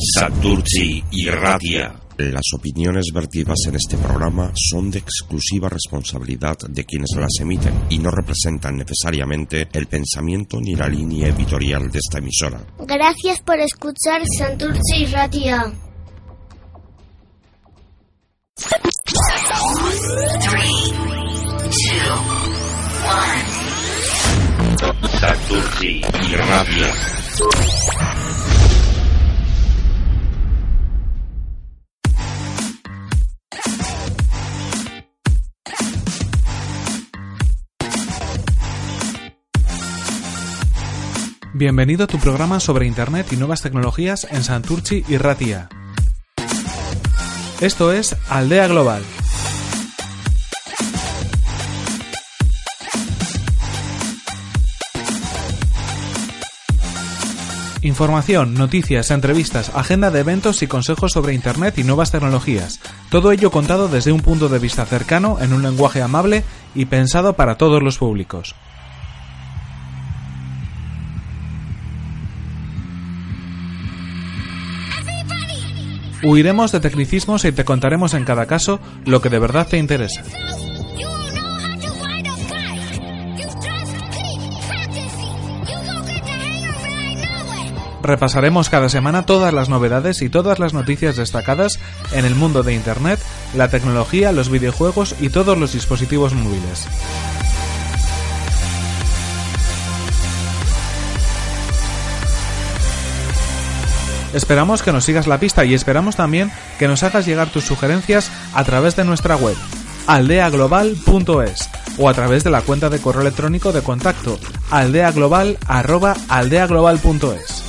Santurci y Radia. Las opiniones vertidas en este programa son de exclusiva responsabilidad de quienes las emiten y no representan necesariamente el pensamiento ni la línea editorial de esta emisora. Gracias por escuchar Santurce y Ratia. Santurci y Radia. Bienvenido a tu programa sobre Internet y nuevas tecnologías en Santurci y Ratia. Esto es Aldea Global. Información, noticias, entrevistas, agenda de eventos y consejos sobre Internet y nuevas tecnologías. Todo ello contado desde un punto de vista cercano, en un lenguaje amable y pensado para todos los públicos. Huiremos de tecnicismos y te contaremos en cada caso lo que de verdad te interesa. Repasaremos cada semana todas las novedades y todas las noticias destacadas en el mundo de Internet, la tecnología, los videojuegos y todos los dispositivos móviles. Esperamos que nos sigas la pista y esperamos también que nos hagas llegar tus sugerencias a través de nuestra web aldeaglobal.es o a través de la cuenta de correo electrónico de contacto aldeaglobal@aldeaglobal.es.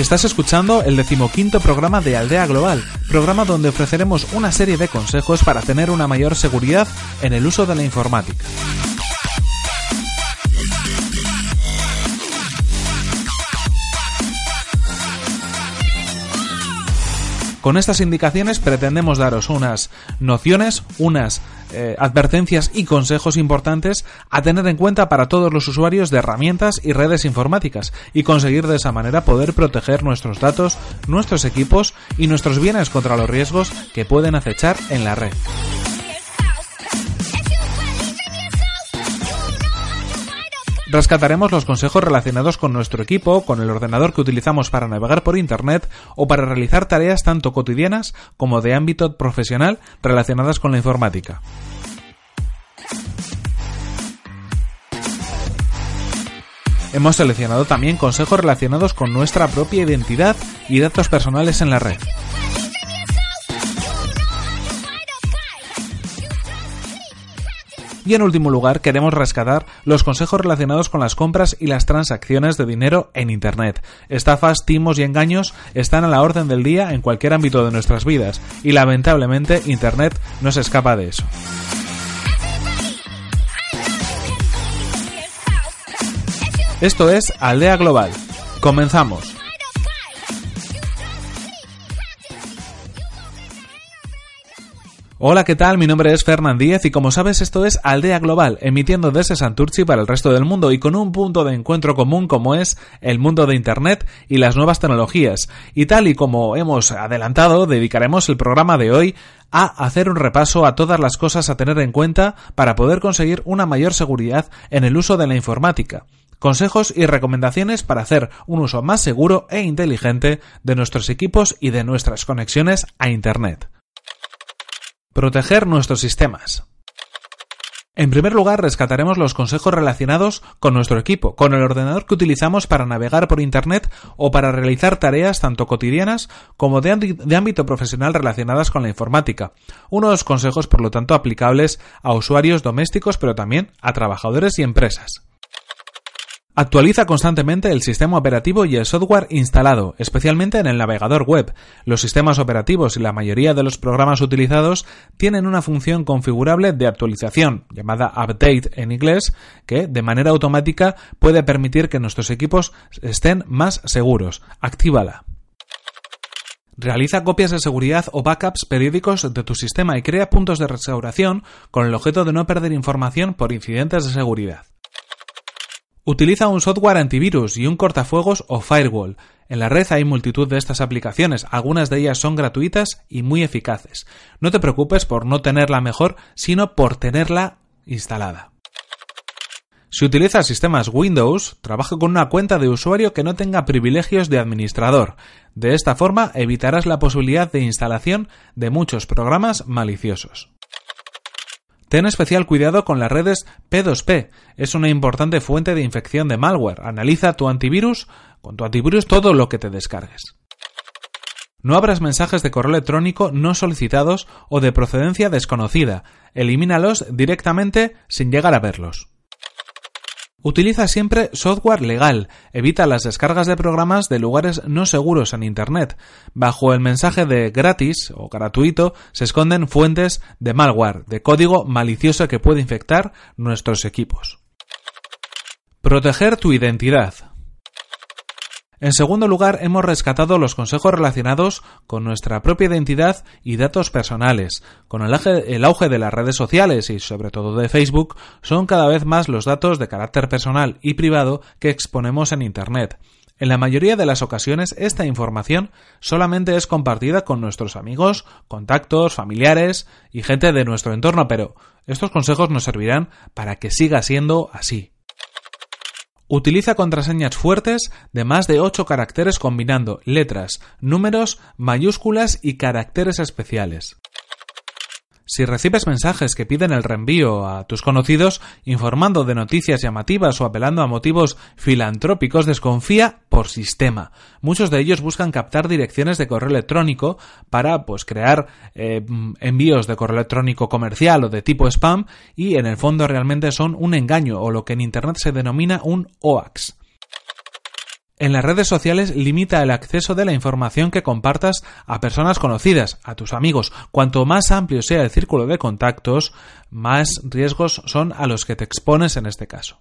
Estás escuchando el decimoquinto programa de Aldea Global, programa donde ofreceremos una serie de consejos para tener una mayor seguridad en el uso de la informática. Con estas indicaciones pretendemos daros unas nociones, unas eh, advertencias y consejos importantes a tener en cuenta para todos los usuarios de herramientas y redes informáticas y conseguir de esa manera poder proteger nuestros datos, nuestros equipos y nuestros bienes contra los riesgos que pueden acechar en la red. Rescataremos los consejos relacionados con nuestro equipo, con el ordenador que utilizamos para navegar por Internet o para realizar tareas tanto cotidianas como de ámbito profesional relacionadas con la informática. Hemos seleccionado también consejos relacionados con nuestra propia identidad y datos personales en la red. Y en último lugar, queremos rescatar los consejos relacionados con las compras y las transacciones de dinero en Internet. Estafas, timos y engaños están a la orden del día en cualquier ámbito de nuestras vidas y lamentablemente Internet no se escapa de eso. Esto es Aldea Global. Comenzamos. Hola, ¿qué tal? Mi nombre es Fernand Díez y como sabes esto es Aldea Global, emitiendo desde Santurci para el resto del mundo y con un punto de encuentro común como es el mundo de Internet y las nuevas tecnologías. Y tal y como hemos adelantado, dedicaremos el programa de hoy a hacer un repaso a todas las cosas a tener en cuenta para poder conseguir una mayor seguridad en el uso de la informática consejos y recomendaciones para hacer un uso más seguro e inteligente de nuestros equipos y de nuestras conexiones a Internet. Proteger nuestros sistemas. En primer lugar, rescataremos los consejos relacionados con nuestro equipo, con el ordenador que utilizamos para navegar por Internet o para realizar tareas tanto cotidianas como de, ámbito profesional relacionadas con la informática. Unos consejos, por lo tanto, aplicables a usuarios domésticos, pero también a trabajadores y empresas. Actualiza constantemente el sistema operativo y el software instalado, especialmente en el navegador web. Los sistemas operativos y la mayoría de los programas utilizados tienen una función configurable de actualización, llamada update en inglés, que de manera automática puede permitir que nuestros equipos estén más seguros. Actívala. Realiza copias de seguridad o backups periódicos de tu sistema y crea puntos de restauración con el objeto de no perder información por incidentes de seguridad. Utiliza un software antivirus y un cortafuegos o firewall. En la red hay multitud de estas aplicaciones, algunas de ellas son gratuitas y muy eficaces. No te preocupes por no tenerla mejor, sino por tenerla instalada. Si utilizas sistemas Windows, trabaja con una cuenta de usuario que no tenga privilegios de administrador. De esta forma evitarás la posibilidad de instalación de muchos programas maliciosos. Ten especial cuidado con las redes P2P. Es una importante fuente de infección de malware. Analiza tu antivirus, con tu antivirus todo lo que te descargues. No abras mensajes de correo electrónico no solicitados o de procedencia desconocida. Elimínalos directamente sin llegar a verlos. Utiliza siempre software legal. Evita las descargas de programas de lugares no seguros en Internet. Bajo el mensaje de gratis o gratuito se esconden fuentes de malware, de código malicioso que puede infectar nuestros equipos. Proteger tu identidad. En segundo lugar, hemos rescatado los consejos relacionados con nuestra propia identidad y datos personales. Con el auge, de las redes sociales y sobre todo de Facebook, son cada vez más los datos de carácter personal y privado que exponemos en Internet. En la mayoría de las ocasiones esta información solamente es compartida con nuestros amigos, contactos, familiares y gente de nuestro entorno, pero estos consejos nos servirán para que siga siendo así. Utiliza contraseñas fuertes de más de 8 caracteres combinando letras, números, mayúsculas y caracteres especiales. Si recibes mensajes que piden el reenvío a tus conocidos informando de noticias llamativas o apelando a motivos filantrópicos, desconfía por sistema. Muchos de ellos buscan captar direcciones de correo electrónico para pues crear eh, envíos de correo electrónico comercial o de tipo spam y en el fondo realmente son un engaño o lo que en internet se denomina un OAX. En las redes sociales limita el acceso de la información que compartas a personas conocidas, a tus amigos. Cuanto más amplio sea el círculo de contactos, más riesgos son a los que te expones en este caso.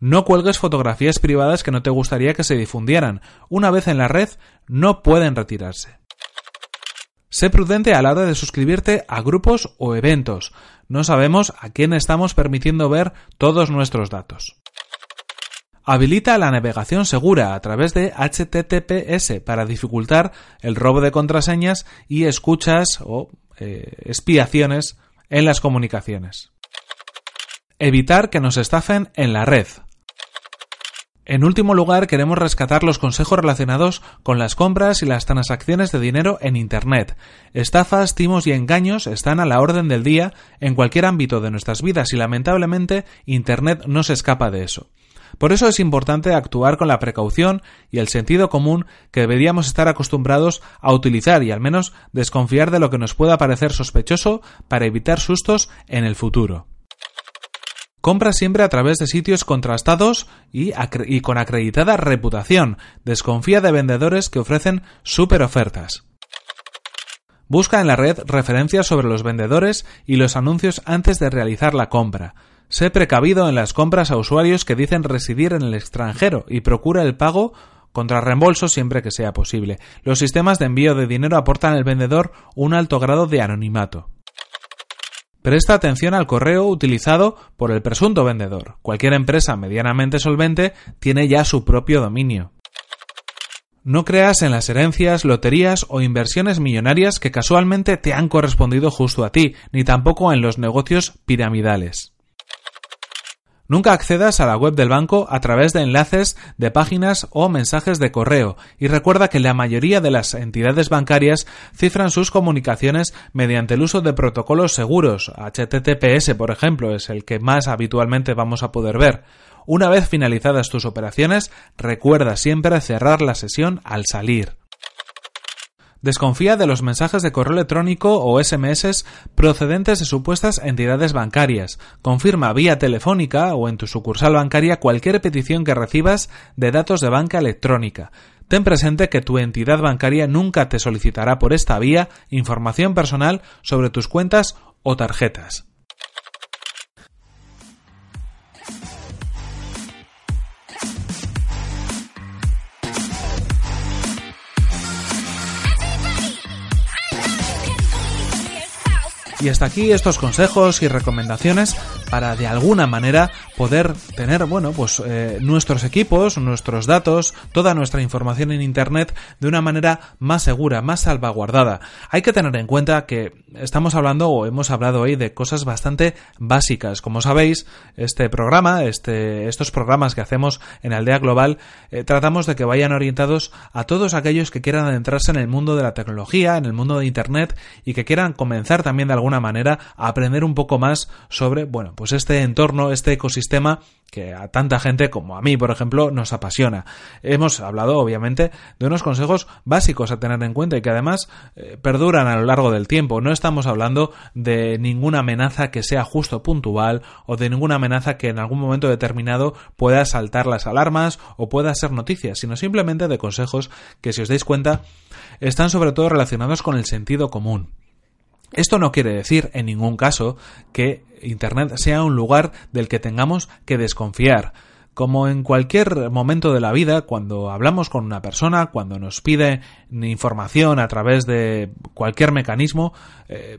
No cuelgues fotografías privadas que no te gustaría que se difundieran. Una vez en la red, no pueden retirarse. Sé prudente a la hora de suscribirte a grupos o eventos. No sabemos a quién estamos permitiendo ver todos nuestros datos. Habilita la navegación segura a través de HTTPS para dificultar el robo de contraseñas y escuchas o eh, expiaciones en las comunicaciones. Evitar que nos estafen en la red. En último lugar, queremos rescatar los consejos relacionados con las compras y las transacciones de dinero en Internet. Estafas, timos y engaños están a la orden del día en cualquier ámbito de nuestras vidas y lamentablemente Internet no se escapa de eso. Por eso es importante actuar con la precaución y el sentido común que deberíamos estar acostumbrados a utilizar y al menos desconfiar de lo que nos pueda parecer sospechoso para evitar sustos en el futuro. Compra siempre a través de sitios contrastados y, con acreditada reputación. Desconfía de vendedores que ofrecen super ofertas. Busca en la red referencias sobre los vendedores y los anuncios antes de realizar la compra. Sé precavido en las compras a usuarios que dicen residir en el extranjero y procura el pago contra reembolso siempre que sea posible. Los sistemas de envío de dinero aportan al vendedor un alto grado de anonimato. Presta atención al correo utilizado por el presunto vendedor. Cualquier empresa medianamente solvente tiene ya su propio dominio. No creas en las herencias, loterías o inversiones millonarias que casualmente te han correspondido justo a ti, ni tampoco en los negocios piramidales. Nunca accedas a la web del banco a través de enlaces de páginas o mensajes de correo y recuerda que la mayoría de las entidades bancarias cifran sus comunicaciones mediante el uso de protocolos seguros. HTTPS, por ejemplo, es el que más habitualmente vamos a poder ver. Una vez finalizadas tus operaciones, recuerda siempre cerrar la sesión al salir. Desconfía de los mensajes de correo electrónico o SMS procedentes de supuestas entidades bancarias. Confirma vía telefónica o en tu sucursal bancaria cualquier petición que recibas de datos de banca electrónica. Ten presente que tu entidad bancaria nunca te solicitará por esta vía información personal sobre tus cuentas o tarjetas. Y hasta aquí estos consejos y recomendaciones para de alguna manera poder tener, bueno, pues eh, nuestros equipos, nuestros datos, toda nuestra información en Internet de una manera más segura, más salvaguardada. Hay que tener en cuenta que estamos hablando o hemos hablado hoy de cosas bastante básicas. Como sabéis, este programa, este, estos programas que hacemos en Aldea Global, eh, tratamos de que vayan orientados a todos aquellos que quieran adentrarse en el mundo de la tecnología, en el mundo de Internet y que quieran comenzar también de alguna manera a aprender un poco más sobre, bueno, pues este entorno, este ecosistema que a tanta gente como a mí, por ejemplo, nos apasiona. Hemos hablado, obviamente, de unos consejos básicos a tener en cuenta y que además eh, perduran a lo largo del tiempo. No estamos hablando de ninguna amenaza que sea justo puntual o de ninguna amenaza que en algún momento determinado pueda saltar las alarmas o pueda ser noticia, sino simplemente de consejos que, si os dais cuenta, están sobre todo relacionados con el sentido común. Esto no quiere decir en ningún caso que Internet sea un lugar del que tengamos que desconfiar. Como en cualquier momento de la vida, cuando hablamos con una persona, cuando nos pide información a través de cualquier mecanismo, eh,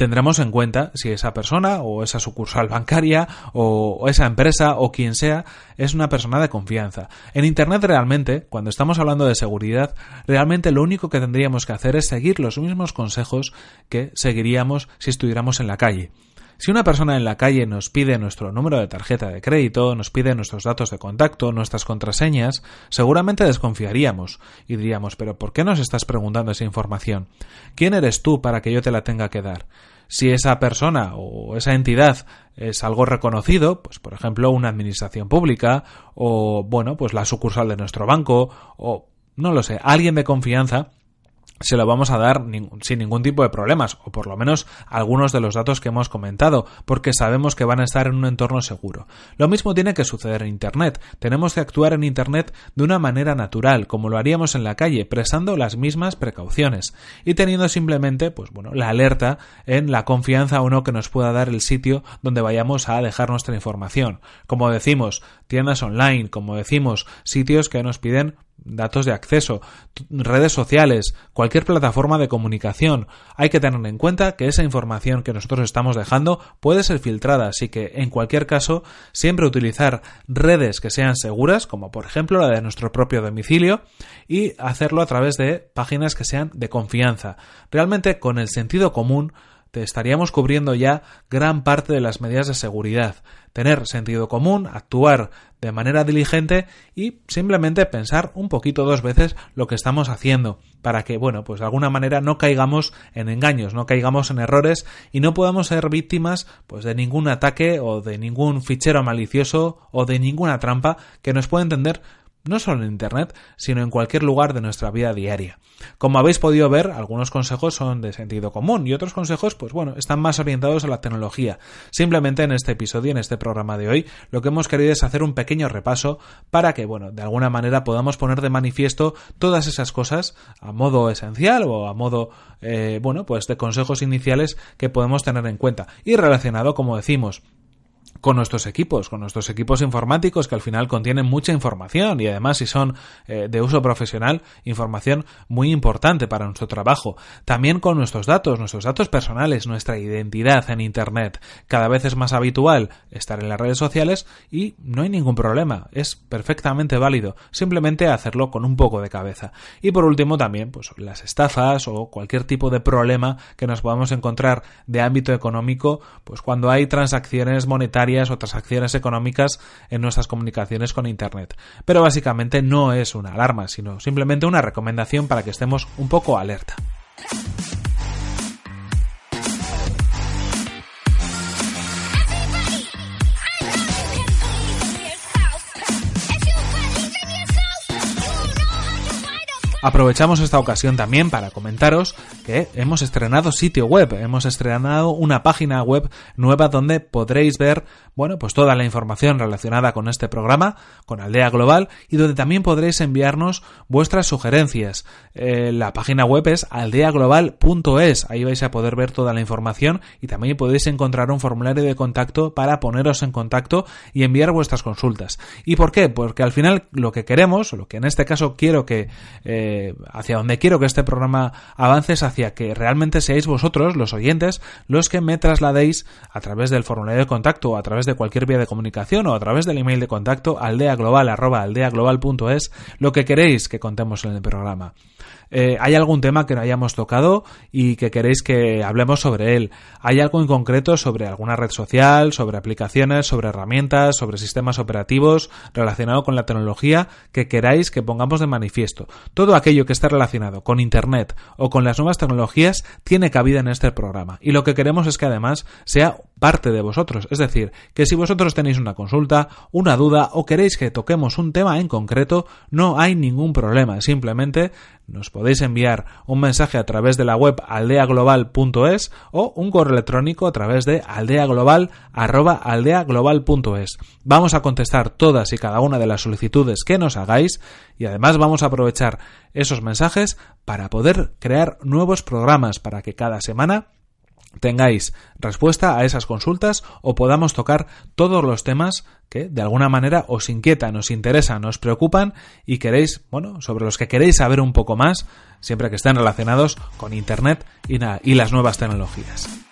tendremos en cuenta si esa persona o esa sucursal bancaria o esa empresa o quien sea es una persona de confianza. En Internet realmente, cuando estamos hablando de seguridad, realmente lo único que tendríamos que hacer es seguir los mismos consejos que seguiríamos si estuviéramos en la calle. Si una persona en la calle nos pide nuestro número de tarjeta de crédito, nos pide nuestros datos de contacto, nuestras contraseñas, seguramente desconfiaríamos y diríamos, pero ¿por qué nos estás preguntando esa información? ¿Quién eres tú para que yo te la tenga que dar? Si esa persona o esa entidad es algo reconocido, pues por ejemplo una administración pública o bueno, pues la sucursal de nuestro banco o no lo sé, alguien de confianza, se lo vamos a dar sin ningún tipo de problemas, o por lo menos algunos de los datos que hemos comentado, porque sabemos que van a estar en un entorno seguro. Lo mismo tiene que suceder en Internet. Tenemos que actuar en Internet de una manera natural, como lo haríamos en la calle, prestando las mismas precauciones y teniendo simplemente, pues bueno, la alerta en la confianza o no que nos pueda dar el sitio donde vayamos a dejar nuestra información. Como decimos, tiendas online, como decimos, sitios que nos piden datos de acceso, redes sociales, cualquier plataforma de comunicación. Hay que tener en cuenta que esa información que nosotros estamos dejando puede ser filtrada, así que en cualquier caso siempre utilizar redes que sean seguras, como por ejemplo la de nuestro propio domicilio, y hacerlo a través de páginas que sean de confianza. Realmente con el sentido común te estaríamos cubriendo ya gran parte de las medidas de seguridad. Tener sentido común, actuar de manera diligente y simplemente pensar un poquito dos veces lo que estamos haciendo para que, bueno, pues de alguna manera no caigamos en engaños, no caigamos en errores y no podamos ser víctimas pues de ningún ataque o de ningún fichero malicioso o de ninguna trampa que nos pueda entender no solo en Internet, sino en cualquier lugar de nuestra vida diaria. Como habéis podido ver, algunos consejos son de sentido común y otros consejos, pues bueno, están más orientados a la tecnología. Simplemente en este episodio, en este programa de hoy, lo que hemos querido es hacer un pequeño repaso para que, bueno, de alguna manera podamos poner de manifiesto todas esas cosas a modo esencial o a modo, eh, bueno, pues de consejos iniciales que podemos tener en cuenta. Y relacionado, como decimos, con nuestros equipos, con nuestros equipos informáticos que al final contienen mucha información y además si son eh, de uso profesional, información muy importante para nuestro trabajo. También con nuestros datos, nuestros datos personales, nuestra identidad en Internet. Cada vez es más habitual estar en las redes sociales y no hay ningún problema, es perfectamente válido, simplemente hacerlo con un poco de cabeza. Y por último también, pues las estafas o cualquier tipo de problema que nos podamos encontrar de ámbito económico, pues cuando hay transacciones monetarias o transacciones económicas en nuestras comunicaciones con Internet. Pero básicamente no es una alarma, sino simplemente una recomendación para que estemos un poco alerta. Aprovechamos esta ocasión también para comentaros que hemos estrenado sitio web, hemos estrenado una página web nueva donde podréis ver, bueno, pues toda la información relacionada con este programa, con Aldea Global, y donde también podréis enviarnos vuestras sugerencias. Eh, la página web es aldeaglobal.es, ahí vais a poder ver toda la información y también podéis encontrar un formulario de contacto para poneros en contacto y enviar vuestras consultas. ¿Y por qué? Porque al final lo que queremos, lo que en este caso quiero que eh, hacia donde quiero que este programa avance es hacia que realmente seáis vosotros, los oyentes, los que me trasladéis a través del formulario de contacto o a través de cualquier vía de comunicación o a través del email de contacto aldeaglobal@aldeaglobal.es lo que queréis que contemos en el programa. Eh, ¿Hay algún tema que no hayamos tocado y que queréis que hablemos sobre él? ¿Hay algo en concreto sobre alguna red social, sobre aplicaciones, sobre herramientas, sobre sistemas operativos relacionado con la tecnología que queráis que pongamos de manifiesto? Todo aquello que esté relacionado con Internet o con las nuevas tecnologías tiene cabida en este programa. Y lo que queremos es que además sea parte de vosotros. Es decir, que si vosotros tenéis una consulta, una duda o queréis que toquemos un tema en concreto, no hay ningún problema. Simplemente nos podéis enviar un mensaje a través de la web aldeaglobal.es o un correo electrónico a través de aldeaglobal@aldeaglobal.es. Vamos a contestar todas y cada una de las solicitudes que nos hagáis y además vamos a aprovechar esos mensajes para poder crear nuevos programas para que cada semana tengáis respuesta a esas consultas o podamos tocar todos los temas que de alguna manera os inquietan, os interesan, os preocupan y queréis, bueno, sobre los que queréis saber un poco más, siempre que estén relacionados con Internet y, y las nuevas tecnologías.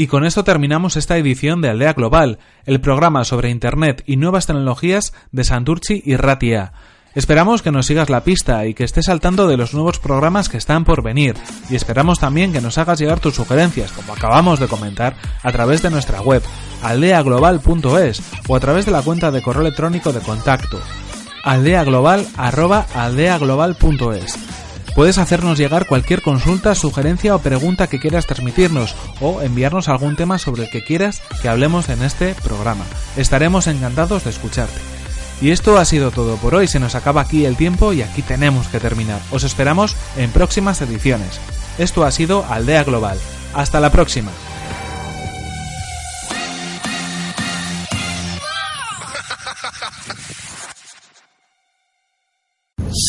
Y con esto terminamos esta edición de Aldea Global, el programa sobre Internet y nuevas tecnologías de Santurci y Ratia. Esperamos que nos sigas la pista y que estés al tanto de los nuevos programas que están por venir. Y esperamos también que nos hagas llegar tus sugerencias, como acabamos de comentar, a través de nuestra web, aldeaglobal.es o a través de la cuenta de correo electrónico de contacto, aldeaglobal.aldeaglobal.es. Puedes hacernos llegar cualquier consulta, sugerencia o pregunta que quieras transmitirnos o enviarnos algún tema sobre el que quieras que hablemos en este programa. Estaremos encantados de escucharte. Y esto ha sido todo por hoy, se nos acaba aquí el tiempo y aquí tenemos que terminar. Os esperamos en próximas ediciones. Esto ha sido Aldea Global. Hasta la próxima.